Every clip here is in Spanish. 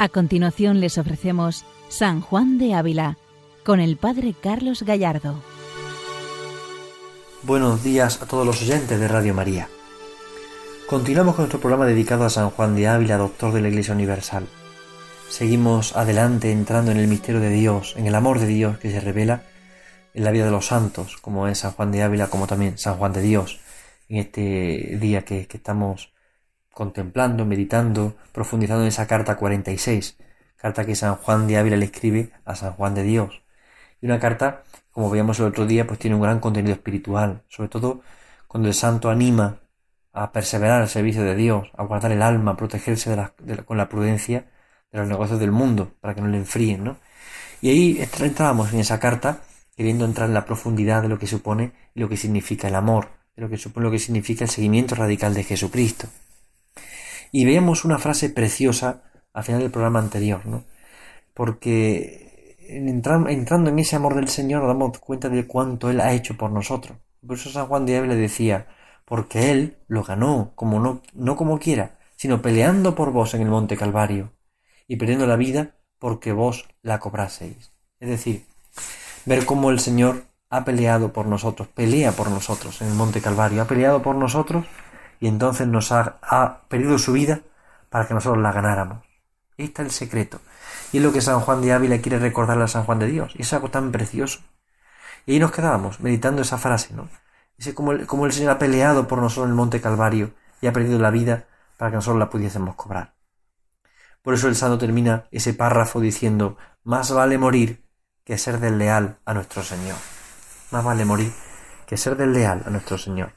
A continuación les ofrecemos San Juan de Ávila con el Padre Carlos Gallardo. Buenos días a todos los oyentes de Radio María. Continuamos con nuestro programa dedicado a San Juan de Ávila, doctor de la Iglesia Universal. Seguimos adelante entrando en el misterio de Dios, en el amor de Dios que se revela en la vida de los santos, como es San Juan de Ávila, como también San Juan de Dios, en este día que, que estamos contemplando, meditando, profundizando en esa carta 46, carta que San Juan de Ávila le escribe a San Juan de Dios. Y una carta, como veíamos el otro día, pues tiene un gran contenido espiritual, sobre todo cuando el santo anima a perseverar al servicio de Dios, a guardar el alma, a protegerse con la prudencia de los negocios del mundo, para que no le enfríen, ¿no? Y ahí entrábamos en esa carta, queriendo entrar en la profundidad de lo que supone y lo que significa el amor, de lo que supone lo que significa el seguimiento radical de Jesucristo. Y veíamos una frase preciosa al final del programa anterior, ¿no? Porque entrando en ese amor del Señor nos damos cuenta de cuánto Él ha hecho por nosotros. Por eso San Juan de Ávila decía, porque Él lo ganó, como no, no como quiera, sino peleando por vos en el monte Calvario, y perdiendo la vida porque vos la cobraseis. Es decir, ver cómo el Señor ha peleado por nosotros, pelea por nosotros en el monte Calvario, ha peleado por nosotros y entonces nos ha, ha perdido su vida para que nosotros la ganáramos. Ahí está el secreto. Y es lo que San Juan de Ávila quiere recordarle a San Juan de Dios. Y es algo tan precioso. Y ahí nos quedábamos, meditando esa frase, ¿no? Dice como el, el Señor ha peleado por nosotros en el Monte Calvario y ha perdido la vida para que nosotros la pudiésemos cobrar. Por eso el santo termina ese párrafo diciendo, más vale morir que ser desleal a nuestro Señor. Más vale morir que ser desleal a nuestro Señor.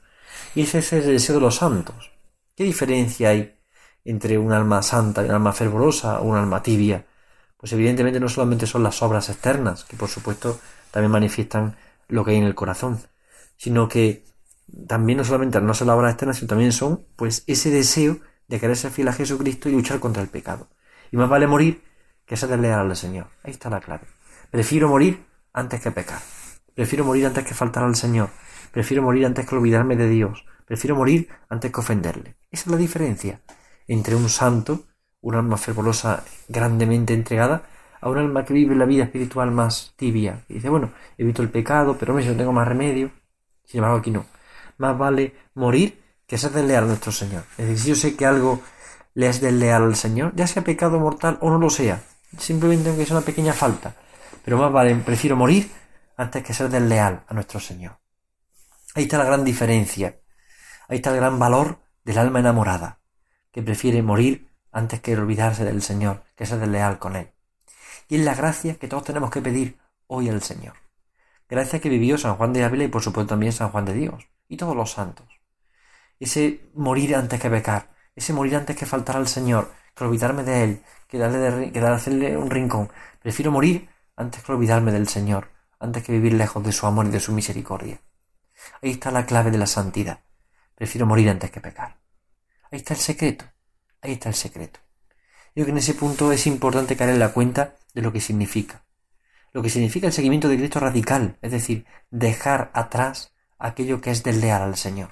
Y ese es el deseo de los santos. ¿Qué diferencia hay entre un alma santa y un alma fervorosa o un alma tibia? Pues evidentemente no solamente son las obras externas, que por supuesto también manifiestan lo que hay en el corazón, sino que también no solamente no son las obras externas, sino también son pues ese deseo de querer ser fiel a Jesucristo y luchar contra el pecado. Y más vale morir que ser desleal al Señor. Ahí está la clave. Prefiero morir antes que pecar. Prefiero morir antes que faltar al Señor. Prefiero morir antes que olvidarme de Dios. Prefiero morir antes que ofenderle. Esa es la diferencia entre un santo, un alma fervorosa grandemente entregada, a un alma que vive la vida espiritual más tibia. Y dice, bueno, evito el pecado, pero hombre, si no tengo más remedio. Sin embargo, aquí no. Más vale morir que ser desleal a nuestro Señor. Es decir, si yo sé que algo le es desleal al Señor, ya sea pecado mortal o no lo sea, simplemente aunque sea una pequeña falta, pero más vale, prefiero morir antes que ser desleal a nuestro Señor. Ahí está la gran diferencia. Ahí está el gran valor del alma enamorada, que prefiere morir antes que olvidarse del Señor, que ser desleal con Él. Y es la gracia que todos tenemos que pedir hoy al Señor. Gracia que vivió San Juan de Ávila y por supuesto también San Juan de Dios y todos los santos. Ese morir antes que pecar, ese morir antes que faltar al Señor, que olvidarme de Él, que darle, de, que hacerle un rincón. Prefiero morir antes que olvidarme del Señor, antes que vivir lejos de su amor y de su misericordia. Ahí está la clave de la santidad. Prefiero morir antes que pecar. Ahí está el secreto. Ahí está el secreto. Yo creo que en ese punto es importante caer en la cuenta de lo que significa. Lo que significa el seguimiento de Cristo radical, es decir, dejar atrás aquello que es desleal al Señor.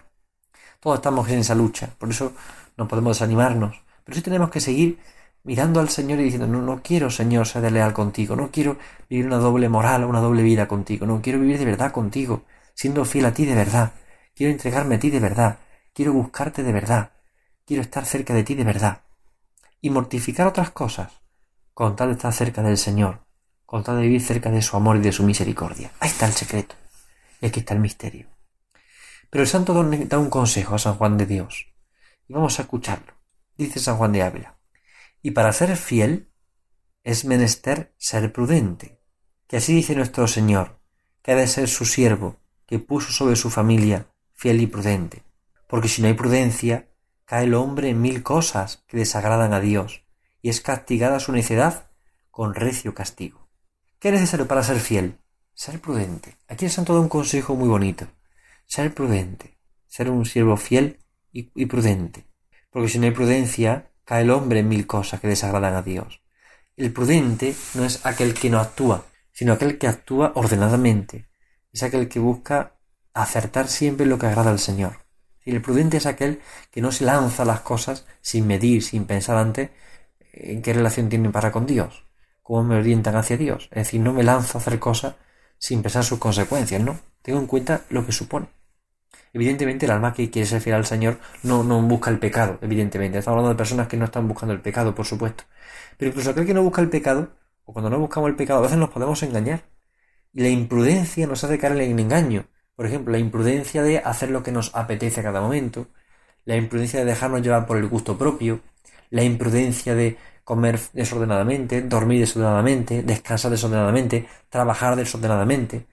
Todos estamos en esa lucha, por eso no podemos desanimarnos, pero sí tenemos que seguir mirando al Señor y diciendo, no, no quiero, Señor, ser desleal contigo, no quiero vivir una doble moral, una doble vida contigo, no quiero vivir de verdad contigo, siendo fiel a ti de verdad. Quiero entregarme a ti de verdad. Quiero buscarte de verdad. Quiero estar cerca de ti de verdad. Y mortificar otras cosas, con tal de estar cerca del Señor, con tal de vivir cerca de su amor y de su misericordia. Ahí está el secreto. Y aquí está el misterio. Pero el santo da un consejo a San Juan de Dios. Y vamos a escucharlo. Dice San Juan de Ávila. Y para ser fiel es menester ser prudente. Que así dice nuestro Señor, que ha de ser su siervo, que puso sobre su familia fiel y prudente, porque si no hay prudencia, cae el hombre en mil cosas que desagradan a Dios, y es castigada su necedad con recio castigo. ¿Qué es necesario para ser fiel? Ser prudente. Aquí el santo da un consejo muy bonito. Ser prudente. Ser un siervo fiel y, y prudente. Porque si no hay prudencia, el hombre mil cosas que desagradan a Dios. El prudente no es aquel que no actúa, sino aquel que actúa ordenadamente, es aquel que busca acertar siempre lo que agrada al Señor. El prudente es aquel que no se lanza las cosas sin medir, sin pensar antes en qué relación tienen para con Dios, cómo me orientan hacia Dios. Es decir, no me lanzo a hacer cosas sin pensar sus consecuencias, ¿no? Tengo en cuenta lo que supone. Evidentemente el alma que quiere ser fiel al Señor no, busca el pecado, evidentemente. Estamos hablando de personas que no están buscando el pecado, por supuesto. Pero incluso aquel que no busca el pecado, o cuando no buscamos el pecado, a veces nos podemos engañar. Y la imprudencia nos hace caer en el engaño. Por ejemplo, la imprudencia de hacer lo que nos apetece a cada momento, la imprudencia de dejarnos llevar por el gusto propio, la imprudencia de comer desordenadamente, dormir desordenadamente, descansar desordenadamente, trabajar desordenadamente.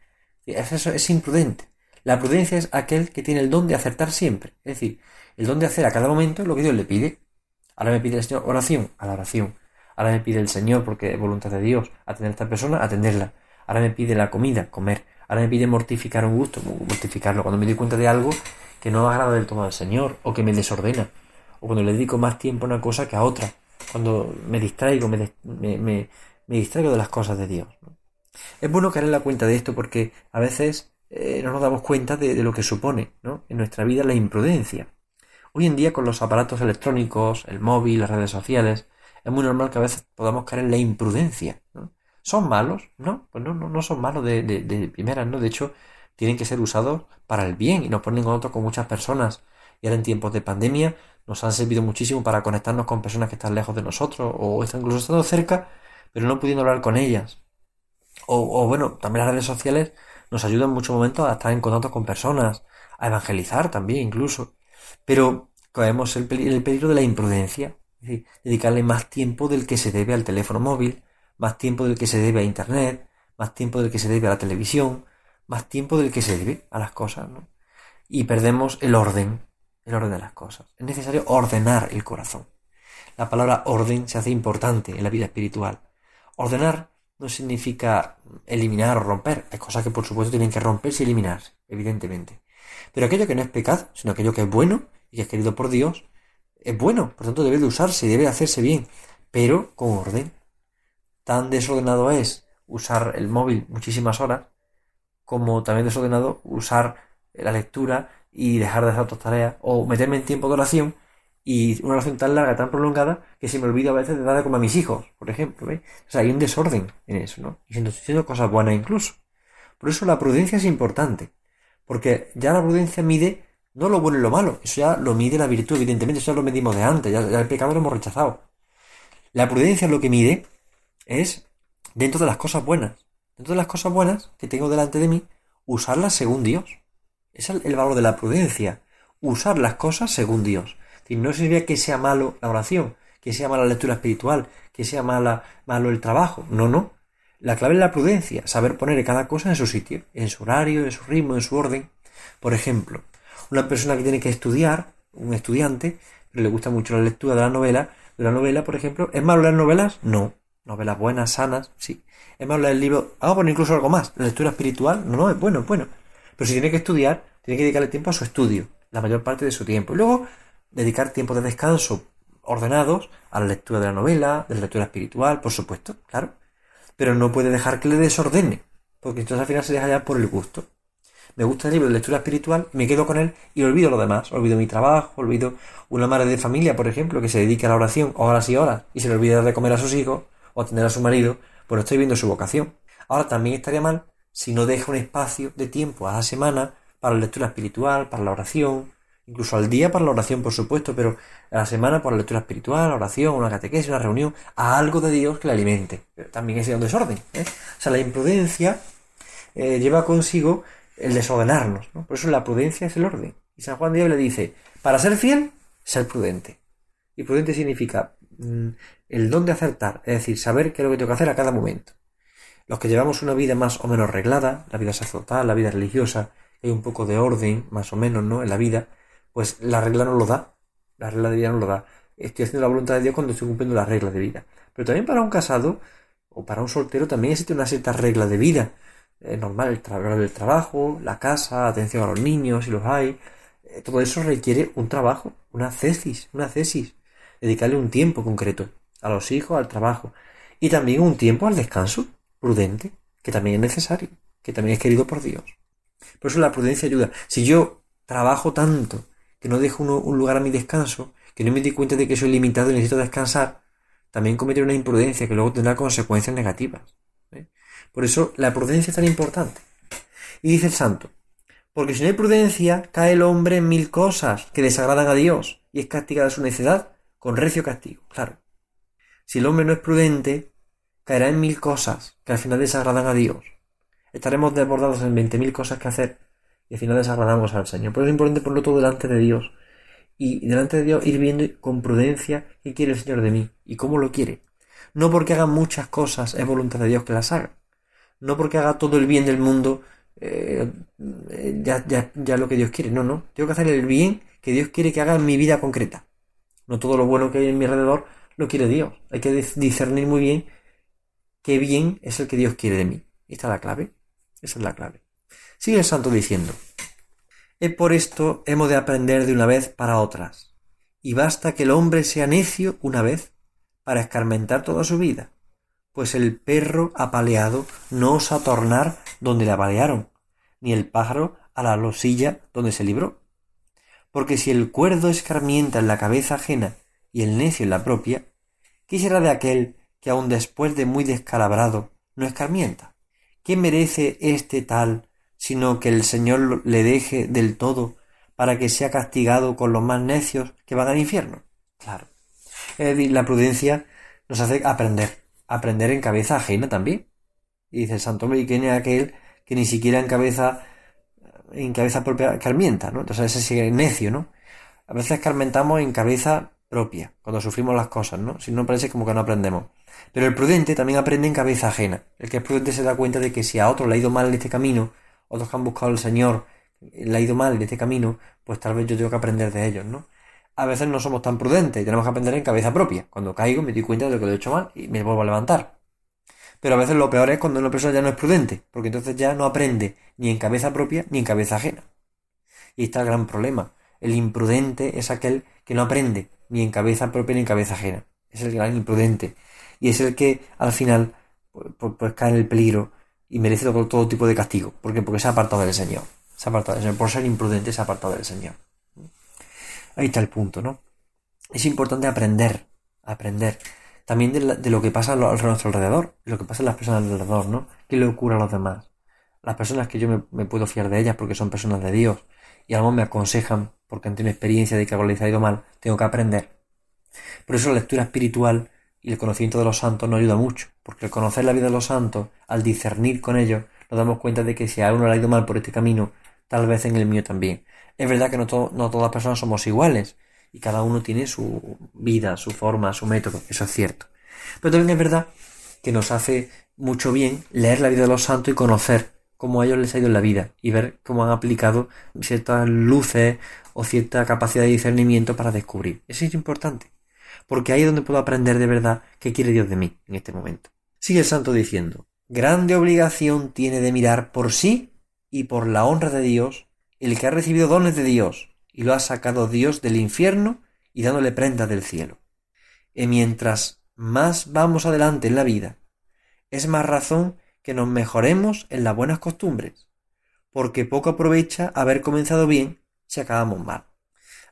Eso es imprudente. La prudencia es aquel que tiene el don de acertar siempre. Es decir, el don de hacer a cada momento lo que Dios le pide. Ahora me pide el Señor oración, a la oración. Ahora me pide el Señor, porque es voluntad de Dios, atender a esta persona, atenderla. Ahora me pide la comida, comer. Ahora me pide mortificar un gusto, mortificarlo. Cuando me doy cuenta de algo que no agrada del todo al Señor, o que me desordena, o cuando le dedico más tiempo a una cosa que a otra. Cuando me distraigo, me, me, distraigo de las cosas de Dios. Es bueno caer en la cuenta de esto porque a veces eh, no nos damos cuenta de, lo que supone ¿no? en nuestra vida la imprudencia. Hoy en día con los aparatos electrónicos, el móvil, las redes sociales, es muy normal que a veces podamos caer en la imprudencia. ¿Son malos? No, pues no, no, son malos de, primeras, ¿no? De hecho, tienen que ser usados para el bien y nos ponen en contacto con muchas personas. Y ahora en tiempos de pandemia nos han servido muchísimo para conectarnos con personas que están lejos de nosotros o están incluso estando cerca, pero no pudiendo hablar con ellas. O bueno, también las redes sociales nos ayudan en muchos momentos a estar en contacto con personas, a evangelizar también incluso. Pero caemos el, el peligro de la imprudencia, es decir, dedicarle más tiempo del que se debe al teléfono móvil, más tiempo del que se debe a Internet, más tiempo del que se debe a la televisión, más tiempo del que se debe a las cosas, ¿no? Y perdemos el orden, el orden de las cosas. Es necesario ordenar el corazón. La palabra orden se hace importante en la vida espiritual. Ordenar no significa eliminar o romper. Hay cosas que por supuesto tienen que romperse y eliminarse, evidentemente. Pero aquello que no es pecado, sino aquello que es bueno y que es querido por Dios, es bueno, por tanto debe de usarse y debe de hacerse bien, pero con orden. Tan desordenado es usar el móvil muchísimas horas, como también desordenado usar la lectura y dejar de hacer otras tareas, o meterme en tiempo de oración y una oración tan larga, tan prolongada, que se me olvida a veces de dar de comer a mis hijos, por ejemplo. O sea, hay un desorden en eso, ¿no? Y siendo, siendo cosas buenas incluso. Por eso la prudencia es importante. Porque ya la prudencia mide no lo bueno y lo malo. Eso ya lo mide la virtud, evidentemente. Eso ya lo medimos de antes. Ya, ya el pecado lo hemos rechazado. La prudencia lo que mide es dentro de las cosas buenas. Dentro de las cosas buenas que tengo delante de mí, usarlas según Dios. Es el valor de la prudencia. Usar las cosas según Dios no significa que sea malo la oración, que sea mala la lectura espiritual, que sea mala, malo el trabajo. No, no. La clave es la prudencia, saber poner cada cosa en su sitio, en su horario, en su ritmo, en su orden. Por ejemplo, una persona que tiene que estudiar, un estudiante, le gusta mucho la lectura de la novela, de la novela, por ejemplo, ¿es malo leer novelas? No. Novelas buenas, sanas, sí. ¿Es malo leer el libro? Vamos a poner incluso algo más. La lectura espiritual, no, no, es bueno, es bueno. Pero si tiene que estudiar, tiene que dedicarle tiempo a su estudio, la mayor parte de su tiempo. Y luego dedicar tiempo de descanso ordenados a la lectura de la novela, de la lectura espiritual, por supuesto, claro. Pero no puede dejar que le desordene, porque entonces al final se deja ya por el gusto. Me gusta el libro de lectura espiritual, me quedo con él y olvido lo demás. Olvido mi trabajo, olvido una madre de familia, por ejemplo, que se dedica a la oración horas y horas y se le olvida de comer a sus hijos o atender a su marido, pues no estoy viendo su vocación. Ahora también estaría mal si no deja un espacio de tiempo a la semana para la lectura espiritual, para la oración, incluso al día para la oración, por supuesto, pero a la semana por la lectura espiritual, la oración, una catequesis, una reunión, a algo de Dios que le alimente. Pero también es un desorden. ¿eh? O sea, la imprudencia eh, lleva consigo el desordenarnos. ¿no? Por eso la prudencia es el orden. Y San Juan Diego le dice, para ser fiel, ser prudente. Y prudente significa mm, el don de acertar, es decir, saber qué es lo que tengo que hacer a cada momento. Los que llevamos una vida más o menos reglada, la vida sacerdotal, la vida religiosa, hay un poco de orden, más o menos, ¿no? En la vida, pues la regla no lo da. La regla de vida no lo da. Estoy haciendo la voluntad de Dios cuando estoy cumpliendo las reglas de vida. Pero también para un casado o para un soltero también existe una cierta regla de vida. Es normal el, tra del trabajo, la casa, atención a los niños, si los hay. Eh, todo eso requiere un trabajo, una cesis, una cesis. Dedicarle un tiempo concreto a los hijos, al trabajo. Y también un tiempo al descanso prudente, que también es necesario, que también es querido por Dios. Por eso la prudencia ayuda. Si yo trabajo tanto que no dejo un lugar a mi descanso, que no me di cuenta de que soy limitado y necesito descansar, también cometer una imprudencia que luego tendrá consecuencias negativas. ¿eh? Por eso la prudencia es tan importante. Y dice el santo, porque si no hay prudencia, cae el hombre en mil cosas que desagradan a Dios y es castigada su necedad con recio castigo. Claro. Si el hombre no es prudente, caerá en mil cosas que al final desagradan a Dios. Estaremos desbordados en veinte mil cosas que hacer y al final desagradamos al Señor. Por es importante ponerlo todo delante de Dios y delante de Dios ir viendo con prudencia qué quiere el Señor de mí y cómo lo quiere. No porque haga muchas cosas es voluntad de Dios que las haga. No porque haga todo el bien del mundo eh, ya, ya, ya lo que Dios quiere. No, no. Tengo que hacer el bien que Dios quiere que haga en mi vida concreta. No todo lo bueno que hay en mi alrededor lo quiere Dios. Hay que discernir muy bien qué bien es el que Dios quiere de mí. Esta es la clave. Esa es la clave. Sigue el santo diciendo. Es por esto hemos de aprender de una vez para otras. Y basta que el hombre sea necio una vez para escarmentar toda su vida, pues el perro apaleado no osa tornar donde le apalearon, ni el pájaro a la losilla donde se libró. Porque si el cuerdo escarmienta en la cabeza ajena y el necio en la propia, ¿qué será de aquel que aun después de muy descalabrado no escarmienta? ¿Qué merece este tal sino que el Señor le deje del todo para que sea castigado con los más necios que van al infierno. Claro. la prudencia nos hace aprender, aprender en cabeza ajena también. Y dice el santo hombre, ¿y quién es aquel que ni siquiera en cabeza, en cabeza propia escarmienta, ¿no? Entonces ese es necio, ¿no? A veces escarmentamos en cabeza propia, cuando sufrimos las cosas, ¿no? Si no parece como que no aprendemos. Pero el prudente también aprende en cabeza ajena. El que es prudente se da cuenta de que si a otro le ha ido mal en este camino, otros que han buscado al Señor, le ha ido mal en este camino, pues tal vez yo tengo que aprender de ellos, ¿no? A veces no somos tan prudentes y tenemos que aprender en cabeza propia. Cuando caigo me doy cuenta de lo que lo he hecho mal y me vuelvo a levantar. Pero a veces lo peor es cuando una persona ya no es prudente, porque entonces ya no aprende ni en cabeza propia ni en cabeza ajena. Y está el gran problema. El imprudente es aquel que no aprende ni en cabeza propia ni en cabeza ajena. Es el gran imprudente. Y es el que al final pues, pues, pues cae en el peligro y merece todo, todo tipo de castigo. ¿Por qué? Porque se ha apartado del Señor. Se ha apartado del Señor. Por ser imprudente se ha apartado del Señor. Ahí está el punto, ¿no? Es importante aprender, aprender. También de, lo que pasa a, nuestro alrededor, de lo que pasa en las personas alrededor, ¿no? ¿Qué le ocurre a los demás? Las personas que yo me, puedo fiar de ellas porque son personas de Dios y algo me aconsejan porque han tenido experiencia de que algo les ha ido mal, tengo que aprender. Por eso la lectura espiritual y el conocimiento de los santos nos ayuda mucho, porque al conocer la vida de los santos, al discernir con ellos, nos damos cuenta de que si a uno le ha ido mal por este camino, tal vez en el mío también. Es verdad que no, no todas las personas somos iguales, y cada uno tiene su vida, su forma, su método, eso es cierto. Pero también es verdad que nos hace mucho bien leer la vida de los santos y conocer cómo a ellos les ha ido en la vida y ver cómo han aplicado ciertas luces o cierta capacidad de discernimiento para descubrir. Eso es importante porque ahí es donde puedo aprender de verdad qué quiere Dios de mí en este momento. Sigue el santo diciendo, grande obligación tiene de mirar por sí y por la honra de Dios el que ha recibido dones de Dios y lo ha sacado Dios del infierno y dándole prendas del cielo. Y mientras más vamos adelante en la vida, es más razón que nos mejoremos en las buenas costumbres, porque poco aprovecha haber comenzado bien si acabamos mal.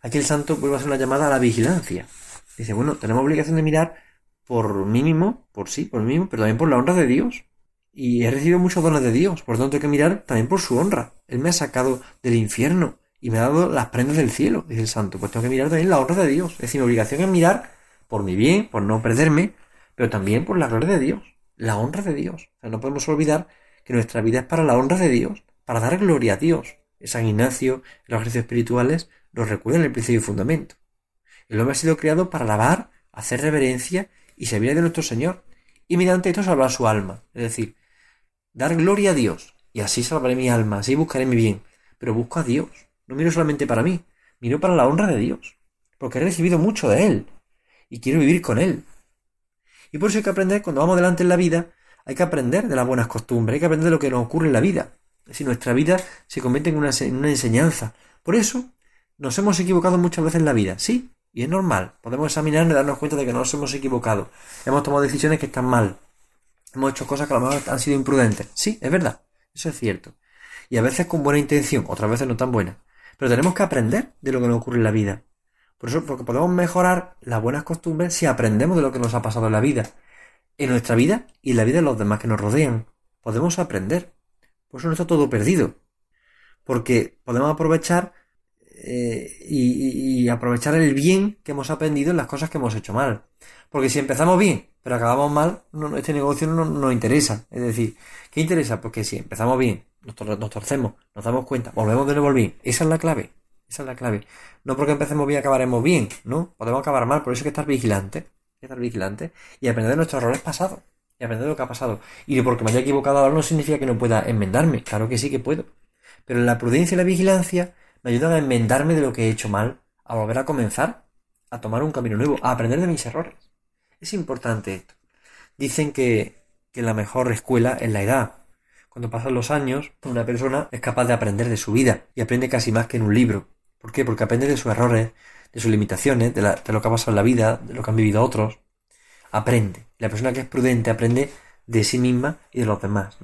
Aquí el santo vuelve a hacer una llamada a la vigilancia. Dice, bueno, tenemos obligación de mirar por mí mismo, por sí, por mí mismo, pero también por la honra de Dios. Y he recibido muchos dones de Dios, por lo tanto hay que mirar también por su honra. Él me ha sacado del infierno y me ha dado las prendas del cielo, dice el santo. Pues tengo que mirar también la honra de Dios. Es decir, mi obligación es mirar por mi bien, por no perderme, pero también por la gloria de Dios, la honra de Dios. No podemos olvidar que nuestra vida es para la honra de Dios, para dar gloria a Dios. San Ignacio, los ejercicios espirituales, nos recuerda en el principio y fundamento. El hombre ha sido creado para alabar, hacer reverencia y servir de nuestro Señor, y mediante esto salvar su alma. Es decir, dar gloria a Dios, y así salvaré mi alma, así buscaré mi bien. Pero busco a Dios, no miro solamente para mí, miro para la honra de Dios, porque he recibido mucho de Él, y quiero vivir con Él. Y por eso hay que aprender, cuando vamos adelante en la vida, hay que aprender de las buenas costumbres, hay que aprender de lo que nos ocurre en la vida. Si nuestra vida se convierte en una, en una enseñanza. Por eso, nos hemos equivocado muchas veces en la vida, sí, y es normal. Podemos examinar y darnos cuenta de que nos hemos equivocado. Hemos tomado decisiones que están mal. Hemos hecho cosas que a lo mejor han sido imprudentes. Sí, es verdad. Eso es cierto. Y a veces con buena intención, otras veces no tan buena. Pero tenemos que aprender de lo que nos ocurre en la vida. Por eso, porque podemos mejorar las buenas costumbres si aprendemos de lo que nos ha pasado en la vida. En nuestra vida y en la vida de los demás que nos rodean. Podemos aprender. Por eso no está todo perdido. Porque podemos aprovechar eh, y, aprovechar el bien que hemos aprendido en las cosas que hemos hecho mal. Porque si empezamos bien, pero acabamos mal, este negocio no nos interesa. Es decir, ¿qué interesa? Porque si empezamos bien, nos, nos, torcemos, nos damos cuenta, volvemos de nuevo bien. Esa es la clave. Esa es la clave. No porque empecemos bien acabaremos bien, ¿no? Podemos acabar mal, por eso hay que estar vigilante. Hay que estar vigilante y aprender de nuestros errores pasados. Y aprender de lo que ha pasado. Y porque me haya equivocado ahora no significa que no pueda enmendarme. Claro que sí que puedo. Pero la prudencia y la vigilancia me ayudan a enmendarme de lo que he hecho mal, a volver a comenzar, a tomar un camino nuevo, a aprender de mis errores. Es importante esto. Dicen que, la mejor escuela es la edad. Cuando pasan los años, una persona es capaz de aprender de su vida y aprende casi más que en un libro. ¿Por qué? Porque aprende de sus errores, de sus limitaciones, de, de lo que ha pasado en la vida, de lo que han vivido otros. Aprende. La persona que es prudente aprende de sí misma y de los demás.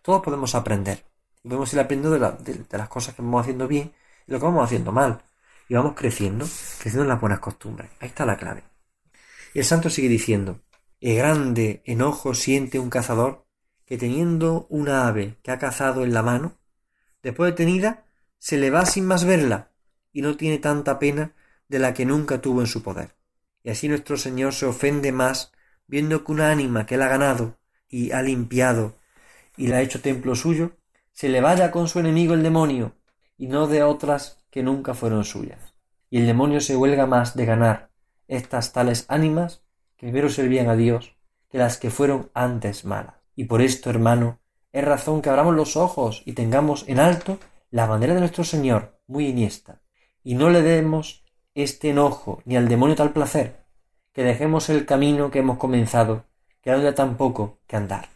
Todos podemos aprender. Y podemos ir aprendiendo de, de las cosas que vamos haciendo bien lo que vamos haciendo mal. Y vamos creciendo, creciendo en las buenas costumbres. Ahí está la clave. Y el santo sigue diciendo, el grande enojo siente un cazador que teniendo una ave que ha cazado en la mano, después de tenida, se le va sin más verla, y no tiene tanta pena de la que nunca tuvo en su poder. Y así nuestro Señor se ofende más viendo que una ánima que él ha ganado y ha limpiado y la ha hecho templo suyo, se le vaya con su enemigo el demonio y no de otras que nunca fueron suyas. Y el demonio se huelga más de ganar estas tales ánimas que primero servían a Dios que las que fueron antes malas. Y por esto, hermano, es razón que abramos los ojos y tengamos en alto la bandera de nuestro Señor, muy iniesta, y no le demos este enojo ni al demonio tal placer, que dejemos el camino que hemos comenzado, que ya tan poco que andar.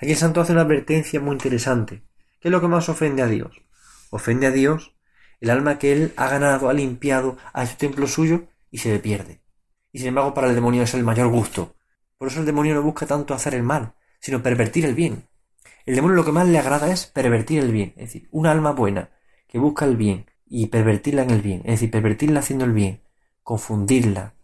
Aquí el santo hace una advertencia muy interesante. ¿Qué es lo que más ofende a Dios? Ofende a Dios, el alma que él ha ganado, ha limpiado, a su templo suyo y se le pierde. Y sin embargo para el demonio es el mayor gusto. Por eso el demonio no busca tanto hacer el mal, sino pervertir el bien. El demonio lo que más le agrada es pervertir el bien, es decir, una alma buena que busca el bien y pervertirla en el bien, es decir, pervertirla haciendo el bien, confundirla,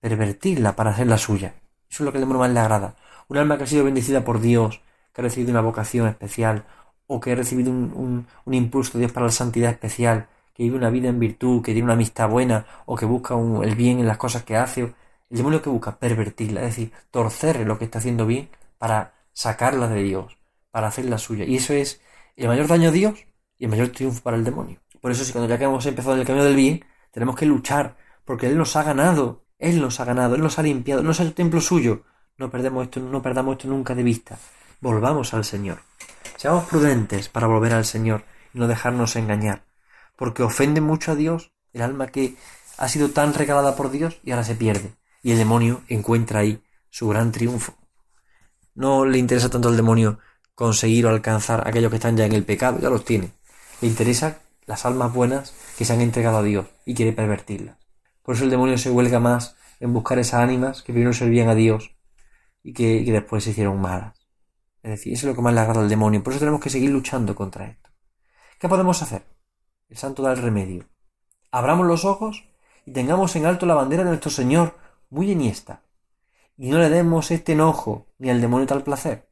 pervertirla para hacer la suya. Eso es lo que el demonio más le agrada. Un alma que ha sido bendecida por Dios, que ha recibido una vocación especial, o que ha recibido un, un, impulso de Dios para la santidad especial, que vive una vida en virtud, que tiene una amistad buena, o que busca el bien en las cosas que hace, el demonio que busca pervertirla, es decir, torcer lo que está haciendo bien para sacarla de Dios, para hacerla suya. Y eso es el mayor daño a Dios y el mayor triunfo para el demonio. Por eso, si cuando ya que hemos empezado en el camino del bien, tenemos que luchar, porque Él nos ha ganado, Él nos ha ganado, Él nos ha limpiado, Él nos ha hecho templo suyo. No perdemos esto, no perdamos esto nunca de vista. Volvamos al Señor. Seamos prudentes para volver al Señor y no dejarnos engañar, porque ofende mucho a Dios el alma que ha sido tan regalada por Dios y ahora se pierde, y el demonio encuentra ahí su gran triunfo. No le interesa tanto al demonio conseguir o alcanzar aquellos que están ya en el pecado, ya los tiene. Le interesa las almas buenas que se han entregado a Dios y quiere pervertirlas. Por eso el demonio se huelga más en buscar esas ánimas que primero servían a Dios y que después se hicieron malas. Es decir, es lo que más le agrada al demonio. Por eso tenemos que seguir luchando contra esto. ¿Qué podemos hacer? El santo da el remedio. Abramos los ojos y tengamos en alto la bandera de nuestro Señor, muy eniesta. Y no le demos este enojo ni al demonio tal placer.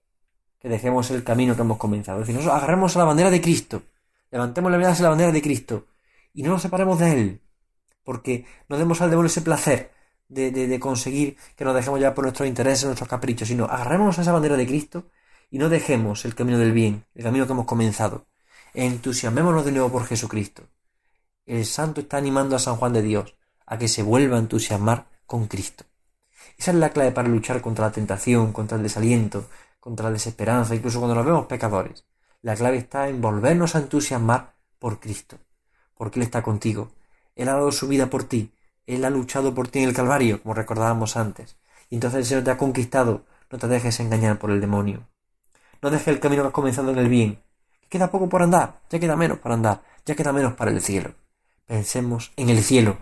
Que dejemos el camino que hemos comenzado. Es decir, nosotros agarremos a la bandera de Cristo. Levantemos la mirada hacia la bandera de Cristo. Y no nos separemos de Él. Porque no demos al demonio ese placer de, de, conseguir que nos dejemos ya por nuestros intereses, nuestros caprichos, sino agarremos a esa bandera de Cristo y no dejemos el camino del bien, el camino que hemos comenzado. Entusiasmémonos de nuevo por Jesucristo. El santo está animando a San Juan de Dios a que se vuelva a entusiasmar con Cristo. Esa es la clave para luchar contra la tentación, contra el desaliento, contra la desesperanza, incluso cuando nos vemos pecadores. La clave está en volvernos a entusiasmar por Cristo, porque Él está contigo. Él ha dado su vida por ti, Él ha luchado por ti en el Calvario, como recordábamos antes. Y entonces el Señor te ha conquistado, no te dejes engañar por el demonio. No dejes el camino que has comenzado en el bien. Queda poco por andar, ya queda menos para andar, ya queda menos para el cielo. Pensemos en el cielo.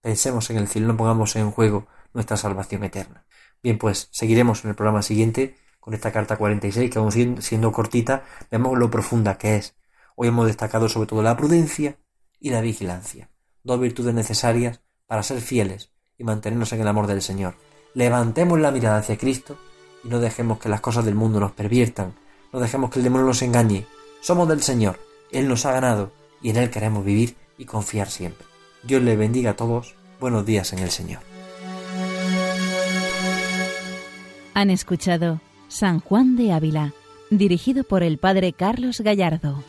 Pensemos en el cielo, no pongamos en juego nuestra salvación eterna. Bien, pues seguiremos en el programa siguiente con esta carta 46, que aún siendo cortita, vemos lo profunda que es. Hoy hemos destacado sobre todo la prudencia y la vigilancia, dos virtudes necesarias para ser fieles y mantenernos en el amor del Señor. Levantemos la mirada hacia Cristo y no dejemos que las cosas del mundo nos perviertan, no dejemos que el demonio nos engañe. Somos del Señor, Él nos ha ganado y en Él queremos vivir y confiar siempre. Dios le bendiga a todos. Buenos días en el Señor. Han escuchado San Juan de Ávila, dirigido por el Padre Carlos Gallardo.